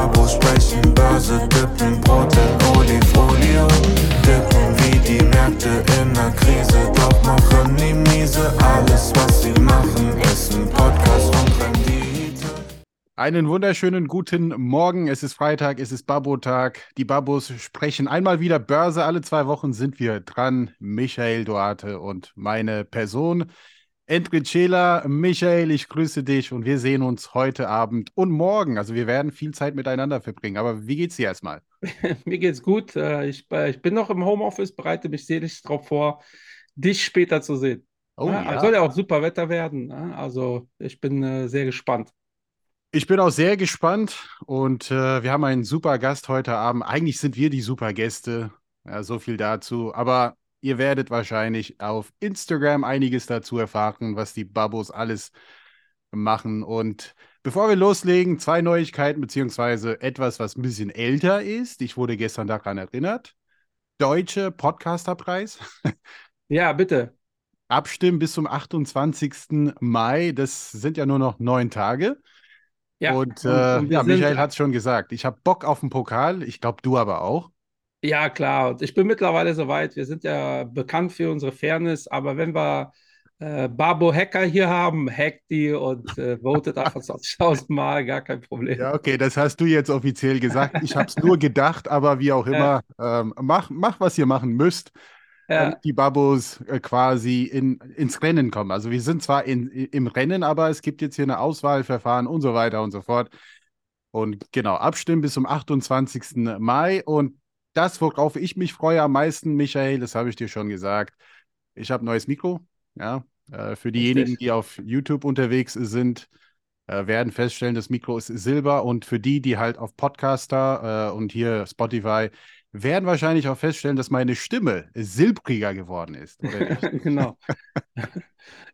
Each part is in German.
Babos sprechen Börse, dippen Brot in Olifolio. Dippen wie die Märkte in der Krise, doch machen die miese. Alles, was sie machen, ist ein Podcast und Rendite. Einen wunderschönen guten Morgen. Es ist Freitag, es ist Babo-Tag. Die Babos sprechen einmal wieder Börse. Alle zwei Wochen sind wir dran. Michael Duarte und meine Person. Entrecela, Michael, ich grüße dich und wir sehen uns heute Abend und morgen. Also wir werden viel Zeit miteinander verbringen. Aber wie geht's dir erstmal? Mir geht's gut. Äh, Ich, ich bin noch im Homeoffice, bereite mich seelisch darauf vor, dich später zu sehen. Oh Ja. Soll ja auch super Wetter werden. ja. Also ich bin äh, sehr gespannt. Ich bin auch sehr gespannt und äh, wir haben einen super Gast heute Abend. Eigentlich sind wir die super Gäste. Ja, so viel dazu. Aber ihr werdet wahrscheinlich auf Instagram einiges dazu erfahren, was die Babos alles machen. Und bevor wir loslegen, zwei Neuigkeiten, beziehungsweise etwas, was ein bisschen älter ist. Ich wurde gestern daran erinnert. Deutsche Podcasterpreis. Ja, bitte. Abstimmen bis zum 28. Mai. Das sind ja nur noch neun Tage. Ja, Und, äh, und ja, Michael hat es schon gesagt. Ich habe Bock auf den Pokal. Ich glaube, du aber auch. Ja, klar. Und ich bin mittlerweile soweit. Wir sind ja bekannt für unsere Fairness, aber wenn wir äh, Babo Hacker hier haben, hackt die und äh, votet einfach 20.000 Mal, gar kein Problem. Ja, okay, das hast du jetzt offiziell gesagt. Ich habe es nur gedacht, aber wie auch immer, ähm, mach, mach, was ihr machen müsst, Ja, die Babos äh, quasi in, ins Rennen kommen. Also wir sind zwar in, im Rennen, aber es gibt jetzt hier eine Auswahlverfahren und so weiter und so fort. Und genau, abstimmen bis zum 28. Mai. Und das, worauf ich mich freue am meisten, Michael, das habe ich dir schon gesagt. Ich habe ein neues Mikro. Ja, äh, für diejenigen, die auf YouTube unterwegs sind, äh, werden feststellen, das Mikro ist Silber. Und für die, die halt auf Podcaster äh, und hier Spotify, werden wahrscheinlich auch feststellen, dass meine Stimme silbriger geworden ist. Genau.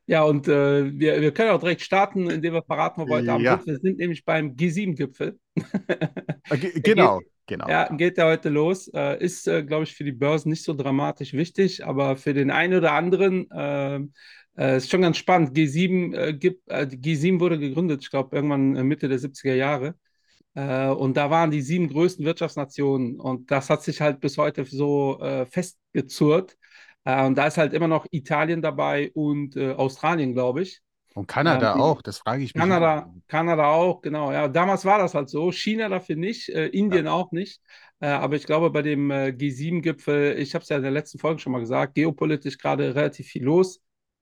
Ja, und äh, wir, wir können auch direkt starten, indem wir verraten, wo wir heute Abend Ja. sind. Wir sind nämlich beim G7-Gipfel. Äh, ge- genau, genau. Ja, geht ja heute los. Äh, ist, äh, glaube ich, für die Börsen nicht so dramatisch wichtig, aber für den einen oder anderen äh, äh, ist schon ganz spannend. G7, äh, gibt, äh, die G7 wurde gegründet, ich glaube, irgendwann Mitte der 70er Jahre. Und da waren die sieben größten Wirtschaftsnationen und das hat sich halt bis heute so festgezurrt. Und da ist halt immer noch Italien dabei und Australien, glaube ich. Und Kanada Ähm, auch, das frage ich mich. Kanada, Kanada auch, genau. Ja, damals war das halt so. China dafür nicht, äh, Indien auch nicht. Äh, aber ich glaube, bei dem äh, G7-Gipfel, ich habe es ja in der letzten Folge schon mal gesagt, geopolitisch gerade relativ viel los.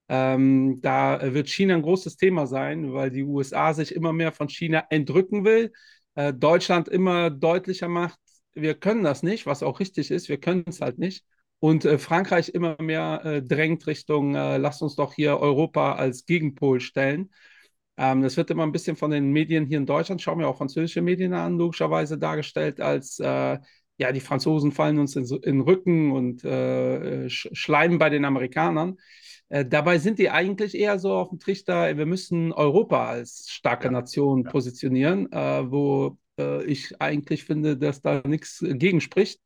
Ähm, da äh, wird China ein großes Thema sein, weil die USA sich immer mehr von China entrücken will. Äh, Deutschland immer deutlicher macht, wir können das nicht, was auch richtig ist, wir können es halt nicht. Und äh, Frankreich immer mehr äh, drängt Richtung, äh, lasst uns doch hier Europa als Gegenpol stellen. Ähm, das wird immer ein bisschen von den Medien hier in Deutschland, schauen wir auch französische Medien an, logischerweise dargestellt als, äh, ja, die Franzosen fallen uns in, in den Rücken und äh, sch schleimen bei den Amerikanern. Äh, dabei sind die eigentlich eher so auf dem Trichter, wir müssen Europa als starke Ja, Nation ja. positionieren, äh, wo äh, ich eigentlich finde, dass da nichts gegen spricht.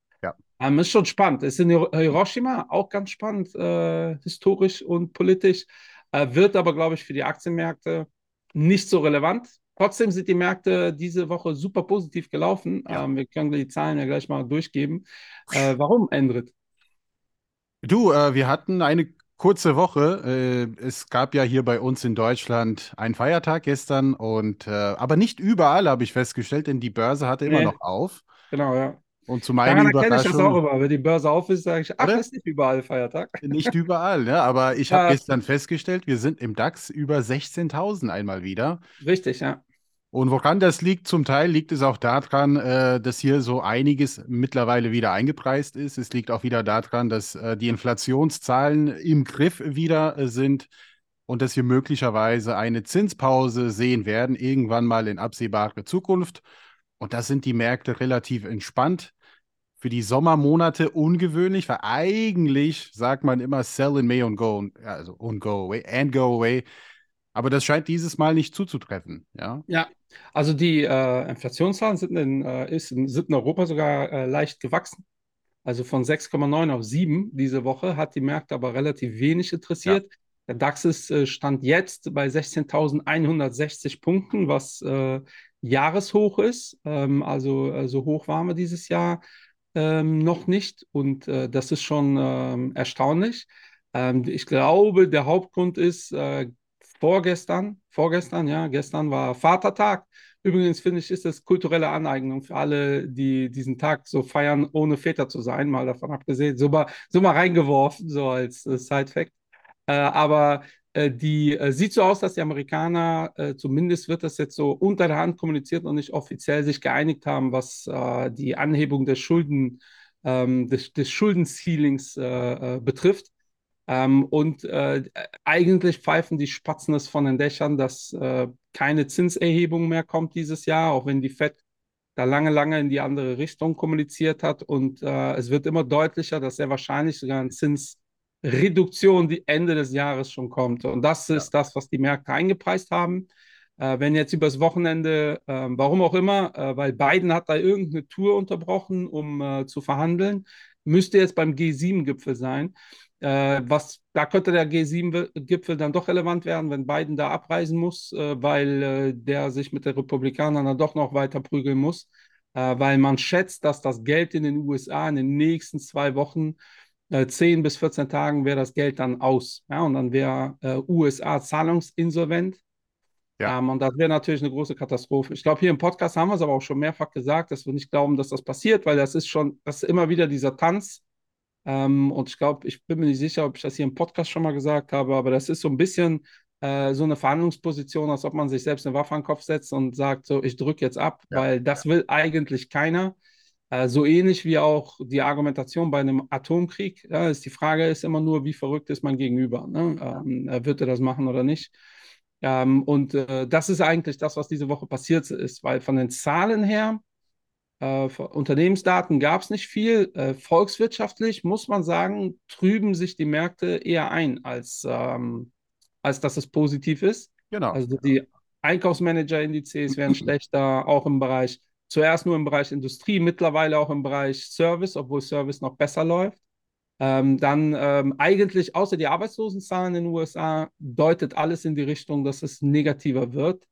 Ähm, ist schon spannend. Ist in Hiro- Hiroshima auch ganz spannend, äh, historisch und politisch, äh, wird aber, glaube ich, für die Aktienmärkte nicht so relevant. Trotzdem sind die Märkte diese Woche super positiv gelaufen. Ja. Ähm, wir können die Zahlen ja gleich mal durchgeben. Äh, warum, Endrit? Du, äh, wir hatten eine kurze Woche. Äh, es gab ja hier bei uns in Deutschland einen Feiertag gestern und äh, aber nicht überall habe ich festgestellt, denn die Börse hatte immer Nee. noch auf. Genau, ja. Und zu meiner Daran erkenne ich das auch immer. Wenn die Börse auf ist, sage ich, ach, Oder? ist nicht überall Feiertag. nicht überall, ne? Aber ich habe Ja. gestern festgestellt, wir sind im DAX über 16.000 einmal wieder. Richtig, ja. Und woran das liegt, zum Teil liegt es auch daran, äh, dass hier so einiges mittlerweile wieder eingepreist ist. Es liegt auch wieder daran, dass äh, die Inflationszahlen im Griff wieder äh, sind und dass wir möglicherweise eine Zinspause sehen werden, irgendwann mal in absehbarer Zukunft. Und da sind die Märkte relativ entspannt. Für die Sommermonate ungewöhnlich, weil eigentlich sagt man immer sell in May and go, ja, also und go away and go away. Aber das scheint dieses Mal nicht zuzutreffen, ja. Ja, also die äh, Inflationszahlen sind in, äh, ist in, sind in Europa sogar äh, leicht gewachsen. Also von 6,9 auf 7 diese Woche hat die Märkte aber relativ wenig interessiert. Der DAX ist, äh, stand jetzt bei 16.160 Punkten, was äh, Jahreshoch ist. Ähm, also äh, so hoch waren wir dieses Jahr ähm, noch nicht und äh, das ist schon ähm, erstaunlich. Ähm, ich glaube, der Hauptgrund ist äh, vorgestern, vorgestern, ja, gestern war Vatertag. Übrigens finde ich, ist das kulturelle Aneignung für alle, die diesen Tag so feiern, ohne Väter zu sein, mal davon abgesehen. So mal, so mal reingeworfen, so als äh, Side-Fact. Äh, aber die äh, sieht so aus, dass die Amerikaner, äh, zumindest wird das jetzt so unter der Hand kommuniziert und nicht offiziell, sich geeinigt haben, was äh, die Anhebung der Schulden, ähm, des, des Schuldenceilings äh, betrifft. Ähm, und äh, eigentlich pfeifen die Spatzen es von den Dächern, dass äh, keine Zinserhebung mehr kommt dieses Jahr, auch wenn die Fed da lange, lange in die andere Richtung kommuniziert hat. Und äh, es wird immer deutlicher, dass sehr wahrscheinlich sogar eine Zinsreduktion die Ende des Jahres schon kommt. Und das ist das, was die Märkte eingepreist haben. Äh, wenn jetzt übers Wochenende, ähm, warum auch immer, äh, weil Biden hat da irgendeine Tour unterbrochen, um äh, zu verhandeln, müsste jetzt beim G7-Gipfel sein. Äh, was, da könnte der G7-Gipfel dann doch relevant werden, wenn Biden da abreisen muss, äh, weil äh, der sich mit den Republikanern dann doch noch weiter prügeln muss, äh, weil man schätzt, dass das Geld in den USA in den nächsten zwei Wochen, 10 äh, bis 14 Tagen, wäre das Geld dann aus. Ja, und dann wäre äh, USA zahlungsinsolvent. Ja. Ähm, und das wäre natürlich eine große Katastrophe. Ich glaube, hier im Podcast haben wir es aber auch schon mehrfach gesagt, dass wir nicht glauben, dass das passiert, weil das ist schon, das ist immer wieder dieser Tanz ähm, und ich glaube, ich bin mir nicht sicher, ob ich das hier im Podcast schon mal gesagt habe, aber das ist so ein bisschen äh, so eine Verhandlungsposition, als ob man sich selbst eine Waffe an den Kopf setzt und sagt, so, ich drücke jetzt ab, ja. weil das will eigentlich keiner. Äh, so ähnlich wie auch die Argumentation bei einem Atomkrieg. Ja, ist die Frage ist immer nur, wie verrückt ist man gegenüber? Ne? Ähm, wird er das machen oder nicht? Ähm, und äh, das ist eigentlich das, was diese Woche passiert ist, weil von den Zahlen her äh, Unternehmensdaten gab es nicht viel. Äh, volkswirtschaftlich muss man sagen, trüben sich die Märkte eher ein, als, ähm, als dass es positiv ist. Genau. Also die Einkaufsmanager-Indizes werden schlechter, auch im Bereich, zuerst nur im Bereich Industrie, mittlerweile auch im Bereich Service, obwohl Service noch besser läuft. Ähm, dann ähm, eigentlich außer die Arbeitslosenzahlen in den USA deutet alles in die Richtung, dass es negativer wird.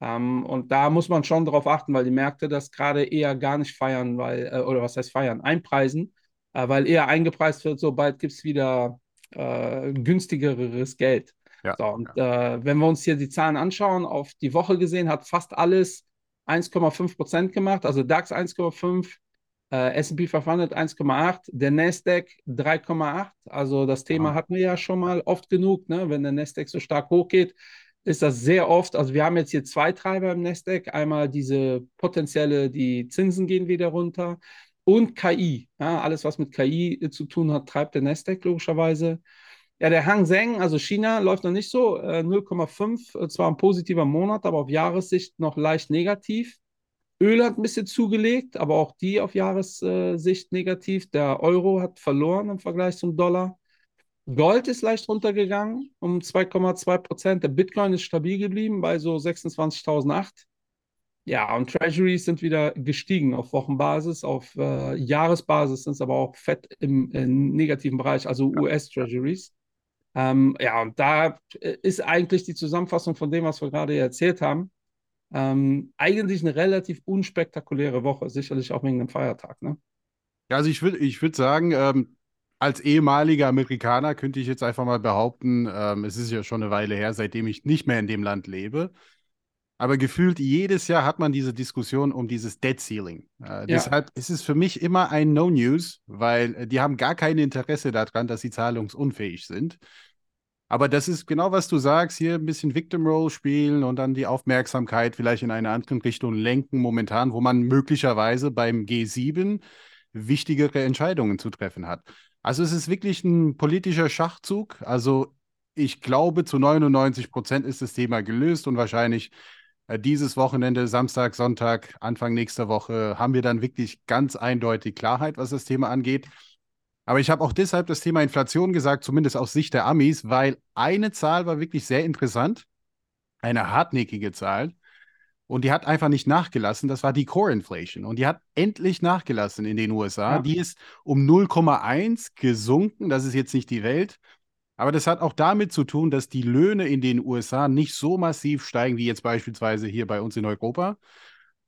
Ähm, und da muss man schon darauf achten, weil die Märkte das gerade eher gar nicht feiern, weil, äh, oder was heißt feiern, einpreisen, äh, weil eher eingepreist wird, sobald gibt es wieder äh, günstigeres Geld. Ja, so, und ja. Äh, wenn wir uns hier die Zahlen anschauen, auf die Woche gesehen hat fast alles 1,5 Prozent gemacht, also DAX 1,5, äh, S&P 500 1,8, der Nasdaq 3,8. Also das Thema ja. hatten wir ja schon mal oft genug, ne? wenn der Nasdaq so stark hochgeht, ist das sehr oft, also wir haben jetzt hier zwei Treiber im Nasdaq, einmal diese potenzielle, die Zinsen gehen wieder runter und KI. Ja, alles, was mit KI zu tun hat, treibt der Nasdaq logischerweise. Ja, der Hang Seng, also China, läuft noch nicht so. Äh, 0,5, äh, zwar ein positiver Monat, aber auf Jahressicht noch leicht negativ. Öl hat ein bisschen zugelegt, aber auch die auf Jahressicht negativ. Der Euro hat verloren im Vergleich zum Dollar. Gold ist leicht runtergegangen um 2,2 Prozent. Der Bitcoin ist stabil geblieben bei so 26.008. Ja, und Treasuries sind wieder gestiegen auf Wochenbasis, auf äh, Jahresbasis sind es aber auch fett im, im negativen Bereich, also US-Treasuries. Ähm, ja, und da äh, ist eigentlich die Zusammenfassung von dem, was wir gerade erzählt haben, ähm, eigentlich eine relativ unspektakuläre Woche, sicherlich auch wegen dem Feiertag. Ne? Also ich würde ich würd sagen, ähm, als ehemaliger Amerikaner könnte ich jetzt einfach mal behaupten, ähm, es ist ja schon eine Weile her, seitdem ich nicht mehr in dem Land lebe. Aber gefühlt jedes Jahr hat man diese Diskussion um dieses Dead Ceiling. Äh, ja. Deshalb ist es für mich immer ein No-News, weil äh, die haben gar kein Interesse daran, dass sie zahlungsunfähig sind. Aber das ist genau, was du sagst, hier ein bisschen Victim Role spielen und dann die Aufmerksamkeit vielleicht in eine andere Richtung lenken, momentan, wo man möglicherweise beim G7 wichtigere Entscheidungen zu treffen hat. Also es ist wirklich ein politischer Schachzug. Also ich glaube, zu 99 Prozent ist das Thema gelöst und wahrscheinlich dieses Wochenende, Samstag, Sonntag, Anfang nächster Woche, haben wir dann wirklich ganz eindeutig Klarheit, was das Thema angeht. Aber ich habe auch deshalb das Thema Inflation gesagt, zumindest aus Sicht der Amis, weil eine Zahl war wirklich sehr interessant, eine hartnäckige Zahl. Und die hat einfach nicht nachgelassen. Das war die Core Inflation. Und die hat endlich nachgelassen in den USA. Ja. Die ist um 0,1 gesunken. Das ist jetzt nicht die Welt. Aber das hat auch damit zu tun, dass die Löhne in den USA nicht so massiv steigen wie jetzt beispielsweise hier bei uns in Europa.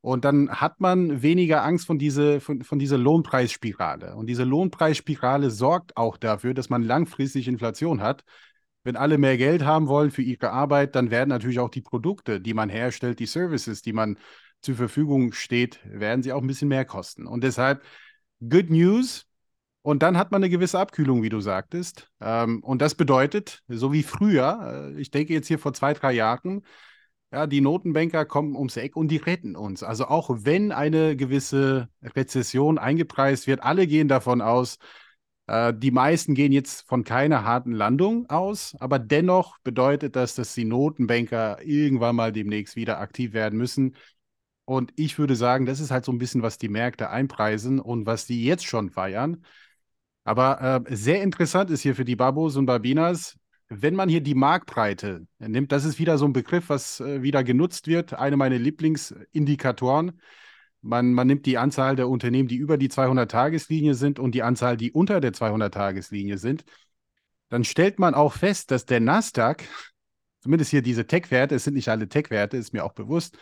Und dann hat man weniger Angst von, diese, von, von dieser Lohnpreisspirale. Und diese Lohnpreisspirale sorgt auch dafür, dass man langfristig Inflation hat. Wenn alle mehr Geld haben wollen für ihre Arbeit, dann werden natürlich auch die Produkte, die man herstellt, die Services, die man zur Verfügung steht, werden sie auch ein bisschen mehr kosten. Und deshalb, good news. Und dann hat man eine gewisse Abkühlung, wie du sagtest. Ähm, und das bedeutet, so wie früher, äh, ich denke jetzt hier vor zwei, drei Jahren, ja, die Notenbanker kommen ums Eck und die retten uns. Also auch wenn eine gewisse Rezession eingepreist wird, alle gehen davon aus, äh, die meisten gehen jetzt von keiner harten Landung aus, aber dennoch bedeutet das, dass die Notenbanker irgendwann mal demnächst wieder aktiv werden müssen. Und ich würde sagen, das ist halt so ein bisschen, was die Märkte einpreisen und was die jetzt schon feiern. Aber äh, sehr interessant ist hier für die Babos und Babinas, wenn man hier die Marktbreite nimmt, das ist wieder so ein Begriff, was äh, wieder genutzt wird, eine meiner Lieblingsindikatoren. Man, man nimmt die Anzahl der Unternehmen, die über die 200-Tageslinie sind und die Anzahl, die unter der 200-Tageslinie sind. Dann stellt man auch fest, dass der Nasdaq, zumindest hier diese Tech-Werte, es sind nicht alle Tech-Werte, ist mir auch bewusst,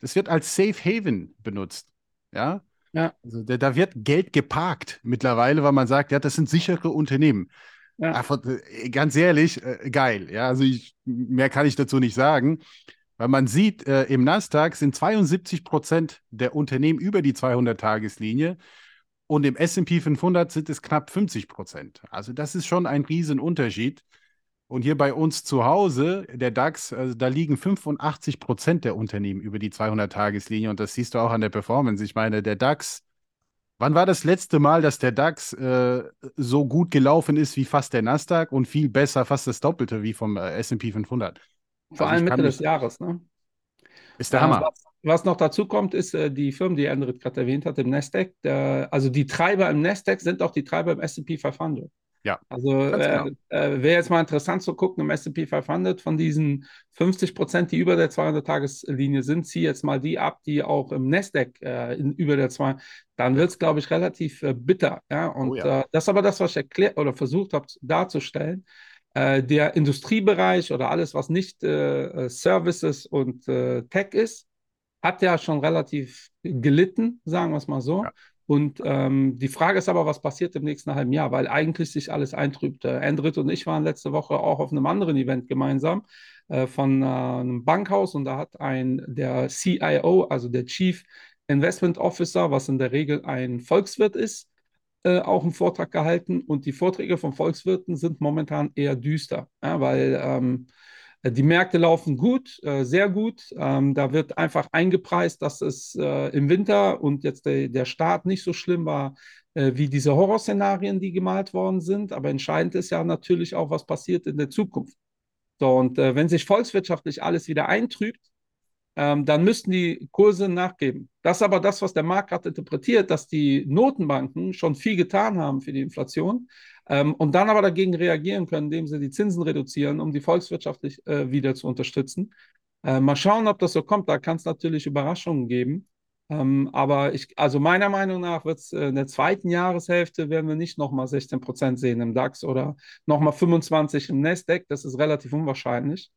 das wird als Safe Haven benutzt. Ja. Ja. Also da, da wird Geld geparkt mittlerweile, weil man sagt, ja, das sind sichere Unternehmen. Ja. Einfach, äh, ganz ehrlich, äh, geil. Ja, also ich, mehr kann ich dazu nicht sagen. Weil man sieht, äh, im Nasdaq sind 72 Prozent der Unternehmen über die 200-Tageslinie und im SP 500 sind es knapp 50 Prozent. Also das ist schon ein Riesenunterschied. Und hier bei uns zu Hause, der DAX, also da liegen 85 Prozent der Unternehmen über die 200-Tageslinie und das siehst du auch an der Performance. Ich meine, der DAX, wann war das letzte Mal, dass der DAX äh, so gut gelaufen ist wie fast der Nasdaq und viel besser, fast das Doppelte wie vom äh, SP 500? Vor Also allem Mitte des Jahres, ne? Ist der Äh, Hammer. Was, was noch dazu kommt, ist äh, die Firmen, die Andrit gerade erwähnt hat, im Nasdaq. Der, also die Treiber im Nasdaq sind auch die Treiber im S&P 500. Ja, Also äh, genau. äh, wäre jetzt mal interessant zu gucken im S&P 500 von diesen 50 Prozent, die über der 200-Tageslinie sind, zieh jetzt mal die ab, die auch im Nasdaq äh, in, über der 200, dann wird es, glaube ich, relativ äh, bitter. Ja? Und Oh ja. Äh, das ist aber das, was ich erklärt oder versucht habe darzustellen. Äh, der Industriebereich oder alles, was nicht Services und Tech ist, hat ja schon relativ gelitten, sagen wir es mal so. Ja. Und ähm, die Frage ist aber, was passiert im nächsten halben Jahr, weil eigentlich sich alles eintrübt. Äh, Endrit und ich waren letzte Woche auch auf einem anderen Event gemeinsam äh, von äh, einem Bankhaus. Und da hat ein der CIO, also der Chief Investment Officer, was in der Regel ein Volkswirt ist, äh, auch einen Vortrag gehalten. Und die Vorträge von Volkswirten sind momentan eher düster, ja, weil ähm, die Märkte laufen gut, äh, sehr gut. Ähm, da wird einfach eingepreist, dass es äh, im Winter und jetzt der, Start nicht so schlimm war äh, wie diese Horrorszenarien, die gemalt worden sind. Aber entscheidend ist ja natürlich auch, was passiert in der Zukunft. So, und äh, wenn sich volkswirtschaftlich alles wieder eintrübt, ähm, dann müssten die Kurse nachgeben. Das ist aber das, was der Markt gerade interpretiert, dass die Notenbanken schon viel getan haben für die Inflation ähm, und dann aber dagegen reagieren können, indem sie die Zinsen reduzieren, um die volkswirtschaftlich äh, wieder zu unterstützen. Äh, mal schauen, ob das so kommt. Da kann es natürlich Überraschungen geben. Ähm, aber ich, also meiner Meinung nach wird es äh, in der zweiten Jahreshälfte werden wir nicht nochmal 16 Prozent sehen im DAX oder nochmal 25% im Nasdaq. Das ist relativ unwahrscheinlich.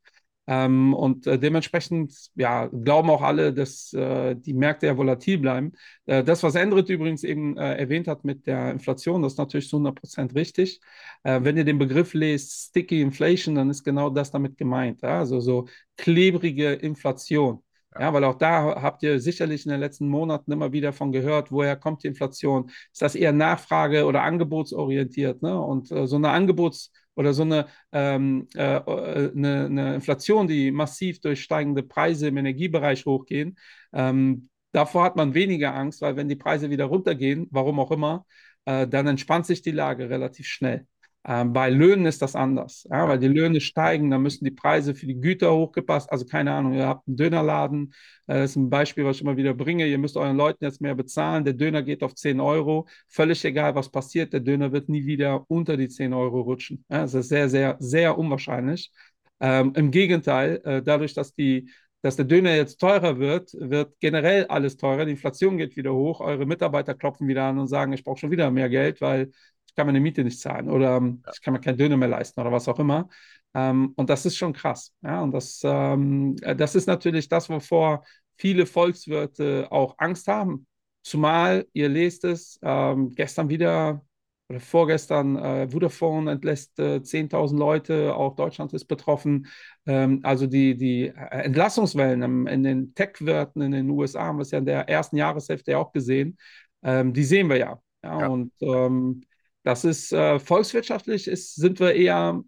Ähm, und äh, dementsprechend ja, glauben auch alle, dass äh, die Märkte ja volatil bleiben. Äh, das, was Endrit übrigens eben äh, erwähnt hat mit der Inflation, das ist natürlich zu 100 Prozent richtig. Äh, wenn ihr den Begriff lest, Sticky Inflation, dann ist genau das damit gemeint. Ja? Also so klebrige Inflation. Ja, weil auch da habt ihr sicherlich in den letzten Monaten immer wieder von gehört, woher kommt die Inflation? Ist das eher Nachfrage- oder angebotsorientiert? Ne? Und äh, so eine Angebots- oder so eine, ähm, äh, eine, eine, Inflation, die massiv durch steigende Preise im Energiebereich hochgehen, ähm, davor hat man weniger Angst, weil wenn die Preise wieder runtergehen, warum auch immer, äh, dann entspannt sich die Lage relativ schnell. Ähm, bei Löhnen ist das anders, ja, weil die Löhne steigen, dann müssen die Preise für die Güter hochgepasst. Also keine Ahnung, ihr habt einen Dönerladen, äh, das ist ein Beispiel, was ich immer wieder bringe. Ihr müsst euren Leuten jetzt mehr bezahlen. Der Döner geht auf 10 Euro. Völlig egal, was passiert, der Döner wird nie wieder unter die 10 Euro rutschen. Ja, das ist sehr, sehr, sehr unwahrscheinlich. Ähm, Im Gegenteil, äh, dadurch, dass die dass der Döner jetzt teurer wird, wird generell alles teurer. Die Inflation geht wieder hoch. Eure Mitarbeiter klopfen wieder an und sagen, ich brauche schon wieder mehr Geld, weil kann meine Miete nicht zahlen oder ähm, ja. ich kann mir keinen Döner mehr leisten oder was auch immer. Ähm, und das ist schon krass. Ja? Und das, ähm, das ist natürlich das, wovor viele Volkswirte auch Angst haben. Zumal, ihr lest es, ähm, gestern wieder oder vorgestern, äh, Vodafone entlässt äh, 10.000 Leute, auch Deutschland ist betroffen. Ähm, also die, die Entlassungswellen im, in den Tech-Werten in den USA haben wir es ja in der ersten Jahreshälfte ja auch gesehen. Ähm, die sehen wir ja. ja, ja. Und ähm, das ist äh, volkswirtschaftlich, ist, sind wir eher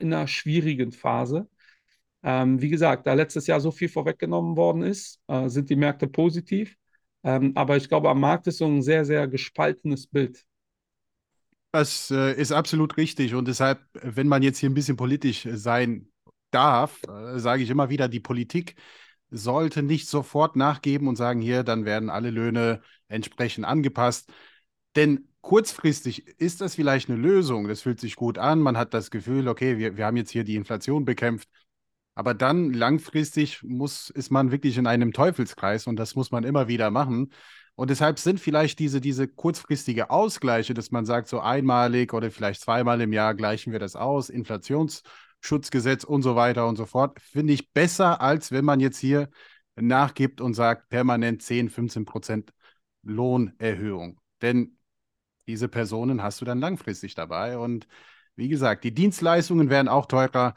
in einer schwierigen Phase. Ähm, wie gesagt, da letztes Jahr so viel vorweggenommen worden ist, äh, sind die Märkte positiv. Ähm, aber ich glaube, am Markt ist so ein sehr, sehr gespaltenes Bild. Das äh, ist absolut richtig. Und deshalb, wenn man jetzt hier ein bisschen politisch sein darf, äh, sage ich immer wieder, die Politik sollte nicht sofort nachgeben und sagen, hier, dann werden alle Löhne entsprechend angepasst. Denn kurzfristig ist das vielleicht eine Lösung. Das fühlt sich gut an. Man hat das Gefühl, okay, wir, wir haben jetzt hier die Inflation bekämpft. Aber dann langfristig muss, ist man wirklich in einem Teufelskreis und das muss man immer wieder machen. Und deshalb sind vielleicht diese, diese kurzfristige Ausgleiche, dass man sagt, so einmalig oder vielleicht zweimal im Jahr gleichen wir das aus, Inflationsschutzgesetz und so weiter und so fort, finde ich besser, als wenn man jetzt hier nachgibt und sagt, permanent 10, 15 Prozent Lohnerhöhung. Denn diese Personen hast du dann langfristig dabei. Und wie gesagt, die Dienstleistungen werden auch teurer.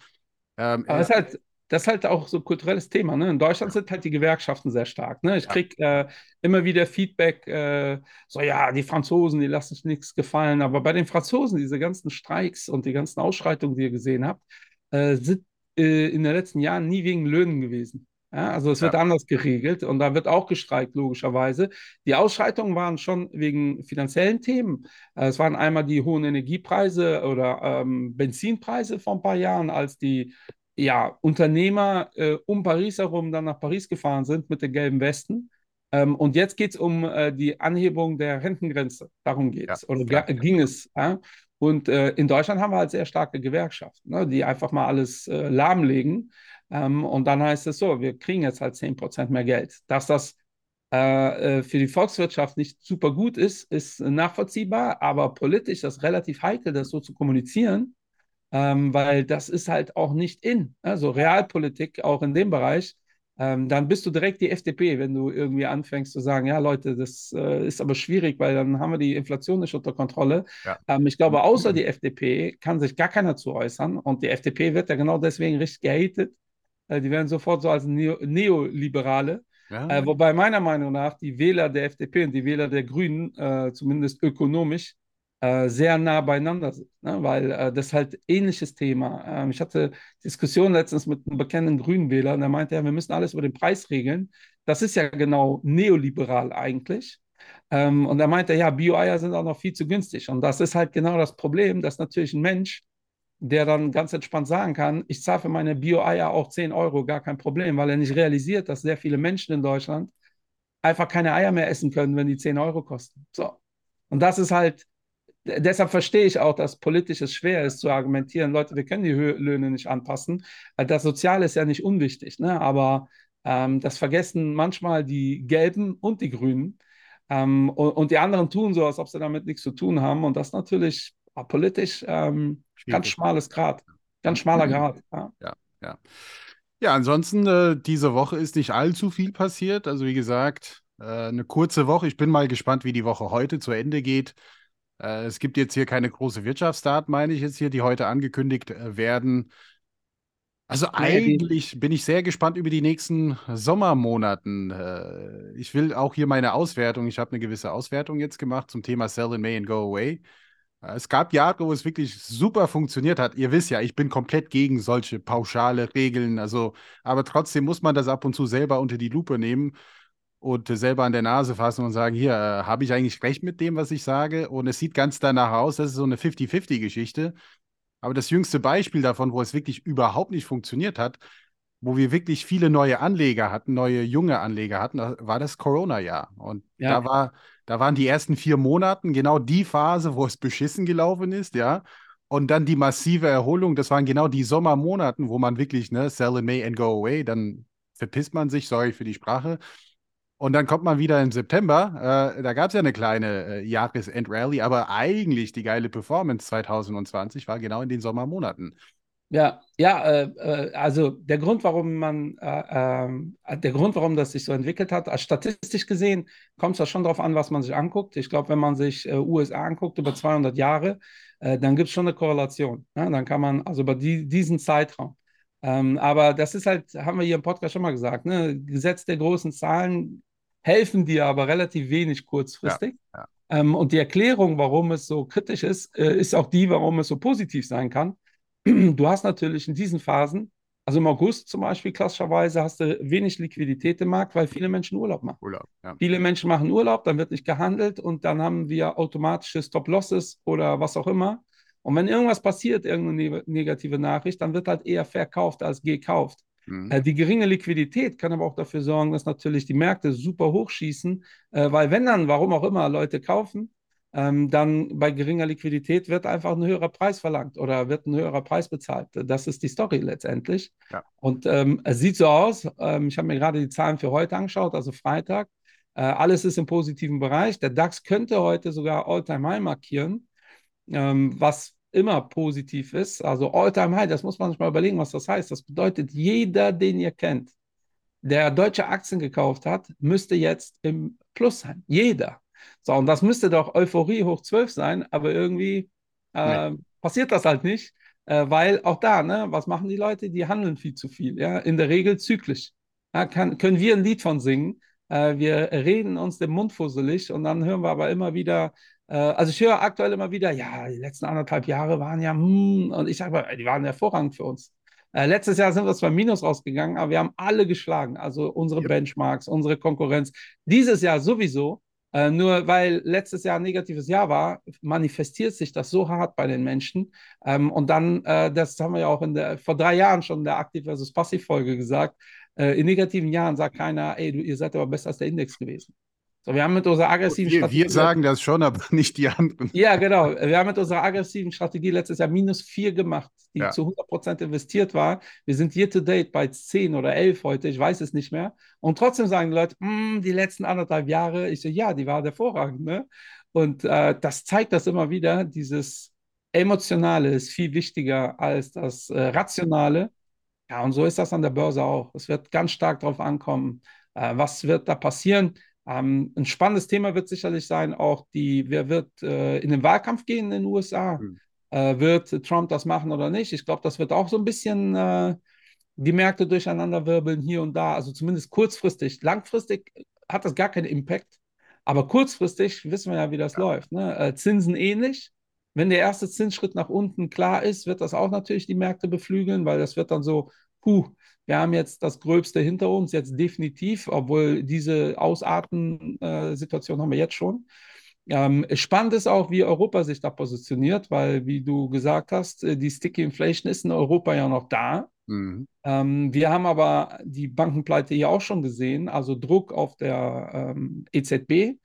Ähm, Aber es ist halt, das ist halt auch so ein kulturelles Thema. Ne? In Deutschland sind halt die Gewerkschaften sehr stark. Ne? Ich ja. kriege äh, immer wieder Feedback, äh, so ja, die Franzosen, die lassen sich nichts gefallen. Aber bei den Franzosen, diese ganzen Streiks und die ganzen Ausschreitungen, die ihr gesehen habt, äh, sind äh, in den letzten Jahren nie wegen Löhnen gewesen. Ja, also es wird ja. anders geregelt und da wird auch gestreikt, logischerweise. Die Ausschreitungen waren schon wegen finanziellen Themen. Äh, es waren einmal die hohen Energiepreise oder ähm, Benzinpreise vor ein paar Jahren, als die ja, Unternehmer äh, um Paris herum dann nach Paris gefahren sind mit den gelben Westen. Ähm, und jetzt geht es um äh, die Anhebung der Rentengrenze. Darum geht es. Ja, Oder ja. ging es. Ja? Und äh, in Deutschland haben wir halt sehr starke Gewerkschaften, ne, die einfach mal alles äh, lahmlegen. Ähm, und dann heißt es so, wir kriegen jetzt halt 10% mehr Geld. Dass das äh, äh, für die Volkswirtschaft nicht super gut ist, ist nachvollziehbar, aber politisch ist das relativ heikel, das so zu kommunizieren ähm, weil das ist halt auch nicht in. Also Realpolitik auch in dem Bereich. Ähm, dann bist du direkt die FDP, wenn du irgendwie anfängst zu sagen, ja Leute, das äh, ist aber schwierig, weil dann haben wir die Inflation nicht unter Kontrolle. Ja. Ähm, ich glaube, außer die FDP kann sich gar keiner zu äußern und die FDP wird ja genau deswegen richtig gehatet. Äh, die werden sofort so als Neo Neoliberale. Ja. Äh, wobei meiner Meinung nach die Wähler der FDP und die Wähler der Grünen, äh, zumindest ökonomisch, äh, sehr nah beieinander sind, ne? weil äh, das ist halt ähnliches Thema. Ähm, ich hatte Diskussionen letztens mit einem bekannten Grünenwähler und der meinte, ja, wir müssen alles über den Preis regeln. Das ist ja genau neoliberal eigentlich. Ähm, und er meinte, ja, Bio-Eier sind auch noch viel zu günstig. Und das ist halt genau das Problem, dass natürlich ein Mensch, der dann ganz entspannt sagen kann, ich zahle für meine Bio-Eier auch 10 Euro, gar kein Problem, weil er nicht realisiert, dass sehr viele Menschen in Deutschland einfach keine Eier mehr essen können, wenn die 10 Euro kosten. So. Und das ist halt deshalb verstehe ich auch, dass politisch es schwer ist zu argumentieren, Leute, wir können die Löhne nicht anpassen. Das Soziale ist ja nicht unwichtig, ne? aber ähm, das vergessen manchmal die Gelben und die Grünen. Ähm, und, und, die anderen tun so, als ob sie damit nichts zu tun haben. Und das natürlich politisch ähm, ganz schmales Grad, ganz schmaler mhm. Grad. Ja, ja. Ja, ja ansonsten, äh, diese Woche ist nicht allzu viel passiert. Also wie gesagt, äh, eine kurze Woche. Ich bin mal gespannt, wie die Woche heute zu Ende geht. Äh, es gibt jetzt hier keine große Wirtschaftsdaten, meine ich jetzt hier, die heute angekündigt äh, werden. Also eigentlich bin ich sehr gespannt über die nächsten Sommermonaten. Äh, ich will auch hier meine Auswertung, ich habe eine gewisse Auswertung jetzt gemacht zum Thema Sell in May and Go Away. Es gab Jahre, wo es wirklich super funktioniert hat. Ihr wisst ja, ich bin komplett gegen solche pauschale Regeln. Also, aber trotzdem muss man das ab und zu selber unter die Lupe nehmen und selber an der Nase fassen und sagen, hier, äh, habe ich eigentlich recht mit dem, was ich sage? Und es sieht ganz danach aus, das ist so eine 50-50-Geschichte. Aber das jüngste Beispiel davon, wo es wirklich überhaupt nicht funktioniert hat, wo wir wirklich viele neue Anleger hatten, neue junge Anleger hatten, war das Corona-Jahr. Und ja. da, war, da waren die ersten vier Monate genau die Phase, wo es beschissen gelaufen ist, ja. Und dann die massive Erholung, das waren genau die Sommermonaten, wo man wirklich, ne, sell in May and go away, dann verpisst man sich, sorry für die Sprache. Und dann kommt man wieder im September. Äh, da gab es ja eine kleine äh, Jahresend-Rally, aber eigentlich die geile Performance 2020 war genau in den Sommermonaten. Ja, ja, äh, äh, also der Grund, warum man, äh, ähm, der Grund, warum das sich so entwickelt hat, statistisch gesehen, kommt es ja schon darauf an, was man sich anguckt. Ich glaube, wenn man sich äh, USA anguckt über 200 Jahre, äh, dann gibt es schon eine Korrelation. Ja? Dann kann man, also über die, diesen Zeitraum. Ähm, aber das ist halt, haben wir hier im Podcast schon mal gesagt, ne? Gesetz der großen Zahlen helfen dir aber relativ wenig kurzfristig. Ja, Ähm, und die Erklärung, warum es so kritisch ist, äh, ist auch die, warum es so positiv sein kann. Du hast natürlich in diesen Phasen, also im August zum Beispiel klassischerweise, hast du wenig Liquidität im Markt, weil viele Menschen Urlaub machen. Urlaub, ja. Viele Menschen machen Urlaub, dann wird nicht gehandelt und dann haben wir automatische Stop-Losses oder was auch immer. Und wenn irgendwas passiert, irgendeine ne negative Nachricht, dann wird halt eher verkauft als gekauft. Mhm. Äh, die geringe Liquidität kann aber auch dafür sorgen, dass natürlich die Märkte super hochschießen, äh, weil wenn dann, warum auch immer, Leute kaufen, ähm, dann bei geringer Liquidität wird einfach ein höherer Preis verlangt oder wird ein höherer Preis bezahlt. Das ist die Story letztendlich. Ja. Und ähm, es sieht so aus, ähm, ich habe mir gerade die Zahlen für heute angeschaut, also Freitag. Äh, alles ist im positiven Bereich. Der DAX könnte heute sogar All-Time-High markieren, ähm, was immer positiv ist. Also All-Time-High, das muss man sich mal überlegen, was das heißt. Das bedeutet, jeder, den ihr kennt, der deutsche Aktien gekauft hat, müsste jetzt im Plus sein. Jeder. So, und das müsste doch Euphorie hoch 12 sein, aber irgendwie äh, passiert das halt nicht, äh, weil auch da, ne, was machen die Leute? Die handeln viel zu viel, ja, in der Regel zyklisch. Ja, kann, können wir ein Lied von singen? Äh, wir reden uns den Mund fusselig und dann hören wir aber immer wieder, äh, also ich höre aktuell immer wieder, ja, die letzten anderthalb Jahre waren ja, hm, und ich sage mal, die waren hervorragend für uns. Äh, letztes Jahr sind wir zwar Minus rausgegangen, aber wir haben alle geschlagen, also unsere. Benchmarks, unsere Konkurrenz. Dieses Jahr sowieso. Äh, nur weil letztes Jahr ein negatives Jahr war, manifestiert sich das so hart bei den Menschen. Ähm, und dann, äh, das haben wir ja auch der, vor drei Jahren schon in der Aktiv versus Passiv-Folge gesagt, äh, in negativen Jahren sagt keiner, ey, du, ihr seid aber besser als der Index gewesen. So, wir haben mit unserer aggressiven Wir, Strategie. wir sagen das schon, aber nicht die anderen. Ja, genau. Wir haben mit unserer aggressiven Strategie letztes Jahr minus vier gemacht, die Ja. zu 100% investiert war. Wir sind year to date bei 10 oder 11 heute, ich weiß es nicht mehr. Und trotzdem sagen die Leute, "Mm, die letzten anderthalb Jahre, ich so, ja, die waren hervorragend. Ne? Und äh, das zeigt das immer wieder, dieses Emotionale ist viel wichtiger als das äh, Rationale. Ja, und so ist das an der Börse auch. Es wird ganz stark darauf ankommen, äh, was wird da passieren. Ähm, ein spannendes Thema wird sicherlich sein, auch die, wer wird äh, in den Wahlkampf gehen in den USA? Hm. Äh, wird Trump das machen oder nicht? Ich glaube, das wird auch so ein bisschen äh, die Märkte durcheinander wirbeln hier und da. Also zumindest kurzfristig. Langfristig hat das gar keinen Impact. Aber kurzfristig wissen wir ja, wie das läuft. Ne? Äh, Zinsen ähnlich. Wenn der erste Zinsschritt nach unten klar ist, wird das auch natürlich die Märkte beflügeln, weil das wird dann so, puh, wir haben jetzt das Gröbste hinter uns, jetzt definitiv, obwohl diese Ausarten-Situation haben wir jetzt schon. Ähm, spannend ist auch, wie Europa sich da positioniert, weil, wie du gesagt hast, äh, die Sticky Inflation ist in Europa ja noch da. Mhm. Ähm, wir haben aber die Bankenpleite hier auch schon gesehen, also Druck auf der ähm, EZB.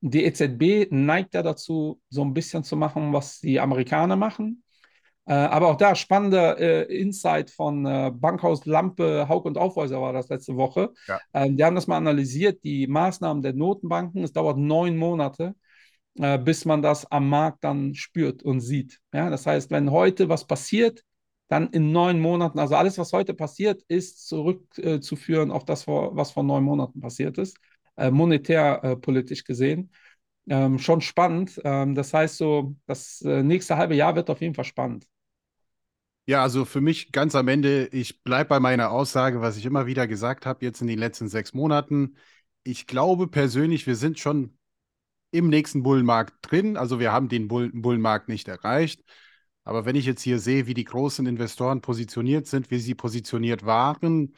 Die EZB neigt ja dazu, so ein bisschen zu machen, was die Amerikaner machen. Äh, aber auch da spannender äh, Insight von äh, Bankhaus Lampe, Haug und Aufhäuser war das letzte Woche. Ja. Ähm, die haben das mal analysiert, die Maßnahmen der Notenbanken. Es dauert neun Monate, äh, bis man das am Markt dann spürt und sieht. Ja, das heißt, wenn heute was passiert, dann in neun Monaten, also alles, was heute passiert, ist zurückzuführen auf das, was vor neun Monaten passiert ist, äh, monetär äh, politisch gesehen. Ähm, schon spannend. Ähm, das heißt so, das äh, nächste halbe Jahr wird auf jeden Fall spannend. Ja, also für mich ganz am Ende, ich bleibe bei meiner Aussage, was ich immer wieder gesagt habe, jetzt in den letzten sechs Monaten. Ich glaube persönlich, wir sind schon im nächsten Bullenmarkt drin. Also wir haben den Bull Bullenmarkt nicht erreicht. Aber wenn ich jetzt hier sehe, wie die großen Investoren positioniert sind, wie sie positioniert waren,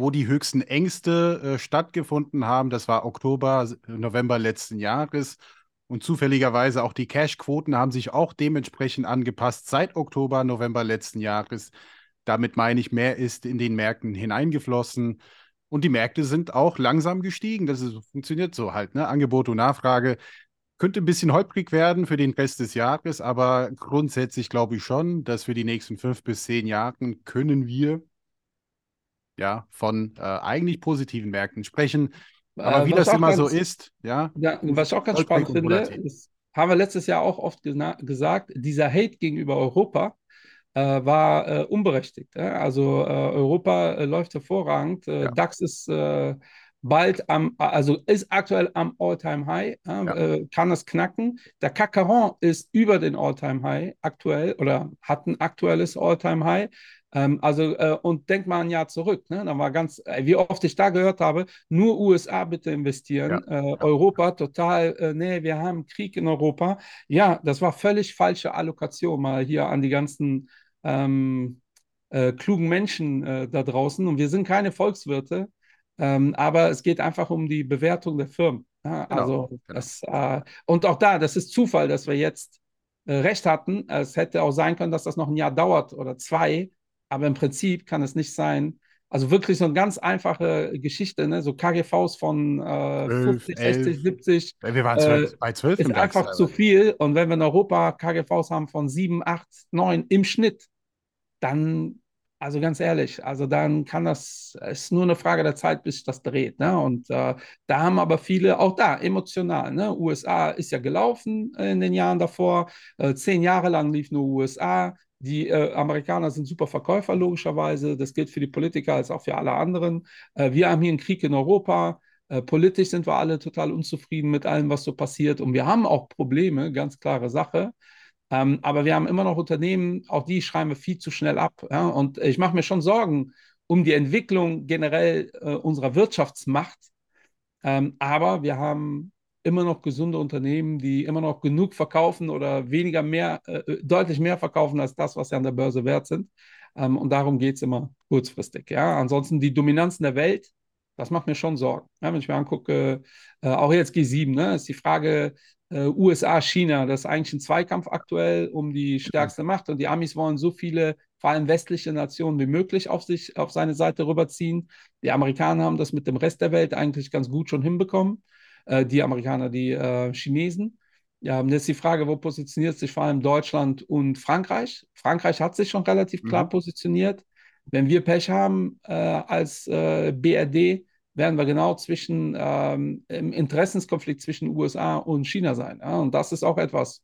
wo die höchsten Ängste äh, stattgefunden haben, das war Oktober, November letzten Jahres. Und zufälligerweise auch die Cash-Quoten haben sich auch dementsprechend angepasst seit Oktober, November letzten Jahres. Damit meine ich, mehr ist in den Märkten hineingeflossen. Und die Märkte sind auch langsam gestiegen. Das ist, funktioniert so halt. Ne? Angebot und Nachfrage könnte ein bisschen holprig werden für den Rest des Jahres, aber grundsätzlich glaube ich schon, dass für die nächsten fünf bis zehn Jahren können wir ja von äh, eigentlich positiven Märkten sprechen. Aber Äh, wie das immer so ganz- ist, ja, Ja, was ich auch ganz spannend finde, ist, haben wir letztes Jahr auch oft gesagt, dieser Hate gegenüber Europa, äh, war äh, unberechtigt. Also äh, Europa äh, läuft hervorragend. Äh, Ja. DAX ist äh, bald am, also ist aktuell am All-Time-High, ja? Äh, kann es knacken. Der 40 ist über den All-Time-High aktuell oder hat ein aktuelles All-Time-High. Ähm, also, äh, und denk mal ein Jahr zurück, ne? Da war ganz, äh, wie oft ich da gehört habe, nur USA bitte investieren, äh, Europa total, äh, nee, wir haben Krieg in Europa. Ja, das war völlig falsche Allokation mal hier an die ganzen ähm, äh, klugen Menschen äh, da draußen. Und wir sind keine Volkswirte, ähm, aber es geht einfach um die Bewertung der Firmen. Ja, Genau, also genau. das, und auch da, das ist Zufall, dass wir jetzt recht hatten. Es hätte auch sein können, dass das noch ein Jahr dauert oder zwei, aber im Prinzip kann es nicht sein. Also wirklich so eine ganz einfache Geschichte, ne? so KGVs von äh, 12, 50, 60, 11. 70 Wir waren Äh, zwölf, bei 12 ist im DAX einfach zu viel. Und wenn wir in Europa KGVs haben von 7, 8, 9 im Schnitt, dann, also ganz ehrlich, also dann kann das, es ist nur eine Frage der Zeit, bis sich das dreht. Ne? Und äh, da haben aber viele, auch da, emotional, ne? USA ist ja gelaufen in den Jahren davor, äh, zehn Jahre lang lief nur USA. Die äh, Amerikaner sind super Verkäufer, logischerweise. Das gilt für die Politiker als auch für alle anderen. Äh, wir haben hier einen Krieg in Europa. Äh, politisch sind wir alle total unzufrieden mit allem, was so passiert. Und wir haben auch Probleme, ganz klare Sache. Ähm, aber wir haben immer noch Unternehmen, auch die schreiben wir viel zu schnell ab. Ja? Und ich mache mir schon Sorgen um die Entwicklung generell äh, unserer Wirtschaftsmacht. Ähm, aber wir haben immer noch gesunde Unternehmen, die immer noch genug verkaufen oder weniger mehr, äh, deutlich mehr verkaufen als das, was sie an der Börse wert sind. Ähm, und darum geht es immer kurzfristig. Ja? Ansonsten die Dominanzen der Welt, das macht mir schon Sorgen. Ja, wenn ich mir angucke, äh, auch jetzt G7, ne, ist die Frage, äh, USA, China, das ist eigentlich ein Zweikampf aktuell um die stärkste Macht und die Amis wollen so viele, vor allem westliche Nationen wie möglich auf sich, auf seine Seite rüberziehen. Die Amerikaner haben das mit dem Rest der Welt eigentlich ganz gut schon hinbekommen. Äh, die Amerikaner, die äh, Chinesen. Ja, und jetzt die Frage, wo positioniert sich vor allem Deutschland und Frankreich? Frankreich hat sich schon relativ klar Mhm. positioniert. Wenn wir Pech haben äh, als äh, BRD, werden wir genau zwischen ähm, im Interessenskonflikt zwischen USA und China sein. Ja? Und das ist auch etwas,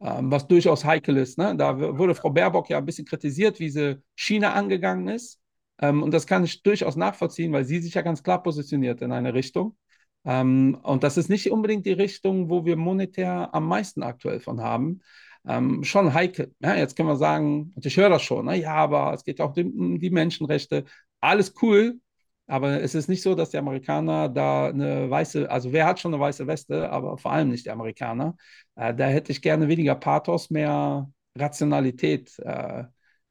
ähm, was durchaus heikel ist. Ne? Da wurde Frau Baerbock ja ein bisschen kritisiert, wie sie China angegangen ist. Ähm, und das kann ich durchaus nachvollziehen, weil sie sich ja ganz klar positioniert in eine Richtung. Ähm, und das ist nicht unbedingt die Richtung, wo wir monetär am meisten aktuell von haben. Ähm, schon heikel. Ja, jetzt können wir sagen, und ich höre das schon, ne? ja, aber es geht auch um die Menschenrechte. Alles cool, aber es ist nicht so, dass die Amerikaner da eine weiße, also wer hat schon eine weiße Weste, aber vor allem nicht die Amerikaner. Äh, da hätte ich gerne weniger Pathos, mehr Rationalität äh,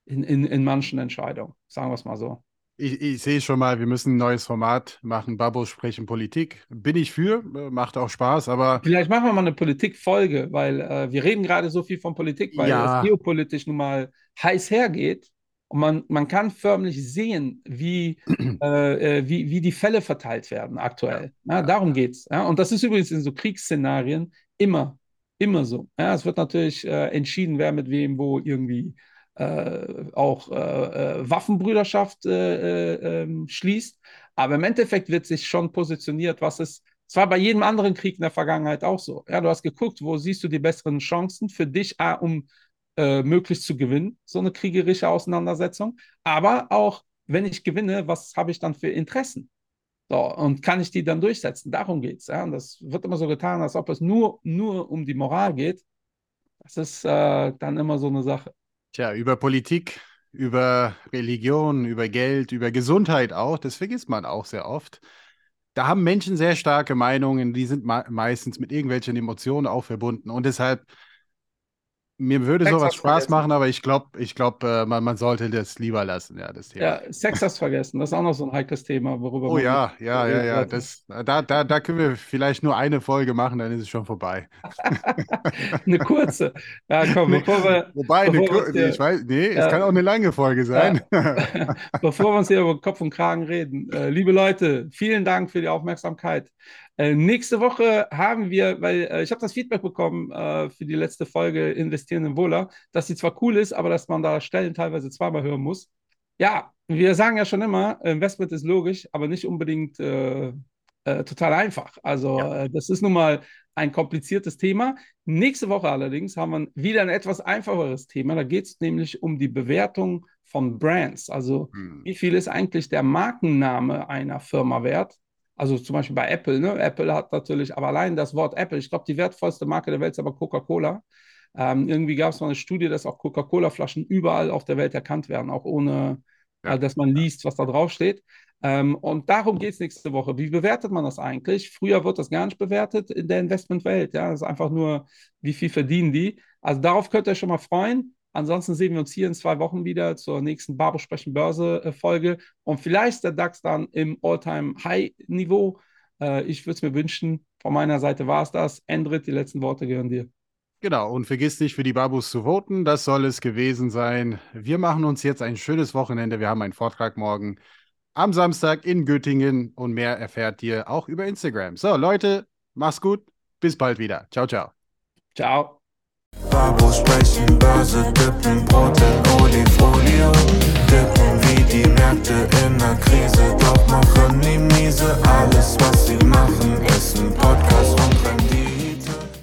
in, in, in manchen Entscheidungen. Sagen wir es mal so. Ich, ich sehe schon mal, wir müssen ein neues Format machen. Babos sprechen Politik. Bin ich für, äh, macht auch Spaß, aber Vielleicht machen wir mal eine Politikfolge, weil äh, wir reden gerade so viel von Politik, weil Ja. es geopolitisch nun mal heiß hergeht. Und man, man kann förmlich sehen, wie, äh, äh, wie, wie die Fälle verteilt werden aktuell. Ja, Ja. darum geht es. Ja. Und das ist übrigens in so Kriegsszenarien immer, immer so. Ja, es wird natürlich äh, entschieden, wer mit wem wo irgendwie äh, auch äh, äh, Waffenbrüderschaft äh, äh, ähm, schließt. Aber im Endeffekt wird sich schon positioniert, was es es war bei jedem anderen Krieg in der Vergangenheit auch so. Ja, du hast geguckt, wo siehst du die besseren Chancen für dich, A, um möglichst zu gewinnen, so eine kriegerische Auseinandersetzung. Aber auch, wenn ich gewinne, was habe ich dann für Interessen? So, und kann ich die dann durchsetzen? Darum geht es. Ja? Und das wird immer so getan, als ob es nur, nur um die Moral geht. Das ist äh, dann immer so eine Sache. Tja, über Politik, über Religion, über Geld, über Gesundheit auch, das vergisst man auch sehr oft. Da haben Menschen sehr starke Meinungen, die sind me meistens mit irgendwelchen Emotionen auch verbunden. Und deshalb, mir würde Sex sowas Spaß vergessen. machen, aber ich glaube, ich glaub, äh, man, man sollte das lieber lassen, ja, das Thema. Ja, Sex hast vergessen. Das ist auch noch so ein heikles Thema, worüber Oh ja, ja, ja, ja. Das, da, da, da können wir vielleicht nur eine Folge machen, dann ist es schon vorbei. Eine kurze. Ja, komm, Nee, bevor wir, Wobei, eine, bevor wir kur- uns hier- ich weiß, nee, es Ja. kann auch eine lange Folge sein. Bevor wir uns hier über Kopf und Kragen reden, äh, liebe Leute, vielen Dank für die Aufmerksamkeit. Äh, nächste Woche haben wir, weil äh, ich habe das Feedback bekommen äh, für die letzte Folge Investieren in Wohler, dass sie zwar cool ist, aber dass man da Stellen teilweise zweimal hören muss. Ja, wir sagen ja schon immer, Investment ist logisch, aber nicht unbedingt äh, äh, total einfach. Also Ja. das ist nun mal ein kompliziertes Thema. Nächste Woche allerdings haben wir wieder ein etwas einfacheres Thema. Da geht es nämlich um die Bewertung von Brands. Also Hm. wie viel ist eigentlich der Markenname einer Firma wert? Also zum Beispiel bei Apple. Ne? Apple hat natürlich, aber allein das Wort Apple, ich glaube, die wertvollste Marke der Welt ist aber Coca-Cola. Ähm, irgendwie gab es mal eine Studie, dass auch Coca-Cola-Flaschen überall auf der Welt erkannt werden, auch ohne, Ja. äh, dass man liest, was da drauf steht. Ähm, und darum geht es nächste Woche. Wie bewertet man das eigentlich? Früher wird das gar nicht bewertet in der Investmentwelt. Ja, das ist einfach nur, wie viel verdienen die. Also darauf könnt ihr euch schon mal freuen. Ansonsten sehen wir uns hier in zwei Wochen wieder zur nächsten Barbo sprechen Börse äh, Folge. Und vielleicht der DAX dann im Alltime High Niveau. Äh, ich würde es mir wünschen. Von meiner Seite war es das. Endrit, die letzten Worte gehören dir. Genau, und vergiss nicht, für die Babus zu voten. Das soll es gewesen sein. Wir machen uns jetzt ein schönes Wochenende. Wir haben einen Vortrag morgen am Samstag in Göttingen und mehr erfährt ihr auch über Instagram. So, Leute, mach's gut. Bis bald wieder. Ciao, ciao. Ciao. Babos sprechen Börse, dippen Brot in Olifolio. Dippen wie die Märkte in der Krise, doch machen nie miese. Alles, was sie machen, ist ein Podcast.